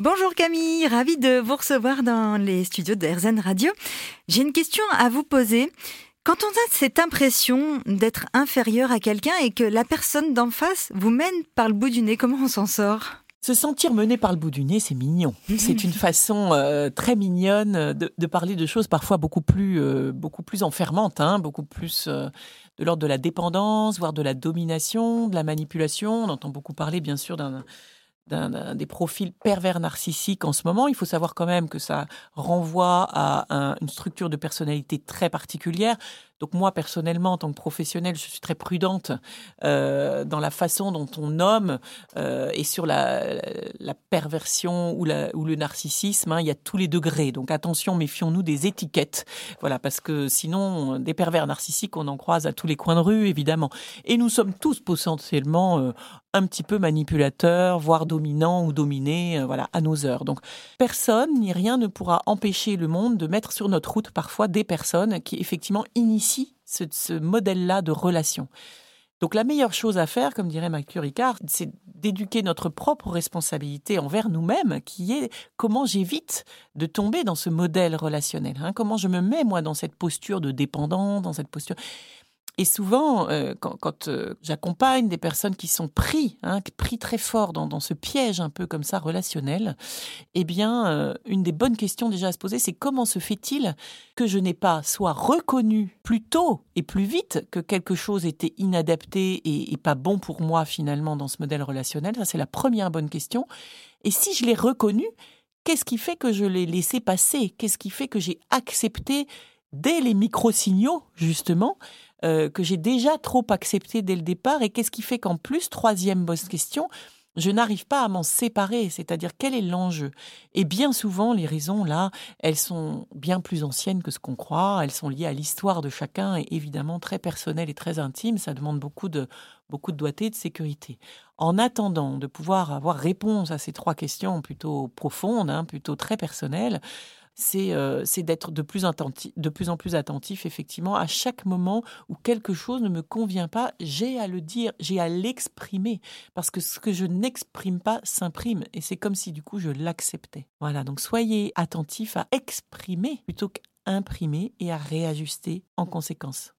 Bonjour Camille, ravie de vous recevoir dans les studios de RZN Radio. J'ai une question à vous poser. Quand on a cette impression d'être inférieur à quelqu'un et que la personne d'en face vous mène par le bout du nez, comment on s'en sort? Se sentir mené par le bout du nez, c'est mignon. C'est une façon euh, très mignonne de, parler de choses parfois beaucoup plus, euh, beaucoup plus enfermantes, hein, beaucoup plus euh, de l'ordre de la dépendance, voire de la domination, de la manipulation. On entend beaucoup parler, bien sûr, d'un des profils pervers narcissiques en ce moment. Il faut savoir quand même que ça renvoie à une structure de personnalité très particulière. Donc moi, personnellement, en tant que professionnelle, je suis très prudente euh, dans la façon dont on nomme euh, et sur la, perversion ou, le narcissisme. Hein, il y a tous les degrés. Donc attention, méfions-nous des étiquettes. Voilà, parce que sinon, des pervers narcissiques, on en croise à tous les coins de rue, évidemment. Et nous sommes tous potentiellement euh, un petit peu manipulateurs, voire dominants ou dominés, voilà, à nos heures. Donc personne ni rien ne pourra empêcher le monde de mettre sur notre route parfois des personnes qui effectivement initient ce, modèle-là de relation. Donc la meilleure chose à faire, comme dirait Mathieu Ricard, c'est d'éduquer notre propre responsabilité envers nous-mêmes, qui est comment j'évite de tomber dans ce modèle relationnel. Hein. comment je me mets, moi, dans cette posture de dépendant, dans cette posture... Et souvent, euh, quand, euh, j'accompagne des personnes qui sont pris, hein, pris très fort dans, ce piège un peu comme ça relationnel, eh bien, euh, une des bonnes questions déjà à se poser, c'est comment se fait-il que je n'ai pas soit reconnu plus tôt et plus vite que quelque chose était inadapté et, et pas bon pour moi finalement dans ce modèle relationnel? Ça, c'est la première bonne question. Et si je l'ai reconnu, qu'est-ce qui fait que je l'ai laissé passer? Qu'est-ce qui fait que j'ai accepté dès les micro-signaux, justement, euh, que j'ai déjà trop accepté dès le départ et qu'est-ce qui fait qu'en plus, troisième bonne question, je n'arrive pas à m'en séparer, c'est-à-dire quel est l'enjeu? Et bien souvent, les raisons, là, elles sont bien plus anciennes que ce qu'on croit, elles sont liées à l'histoire de chacun et évidemment très personnelles et très intimes, ça demande beaucoup de, beaucoup de doigté et de sécurité. En attendant de pouvoir avoir réponse à ces trois questions plutôt profondes, hein, plutôt très personnelles, euh, c'est d'être de, plus de plus en plus attentif, effectivement, à chaque moment où quelque chose ne me convient pas, j'ai à le dire, j'ai à l'exprimer, parce que ce que je n'exprime pas s'imprime, et c'est comme si du coup je l'acceptais. Voilà, donc soyez attentif à exprimer plutôt qu'à imprimer et à réajuster en conséquence.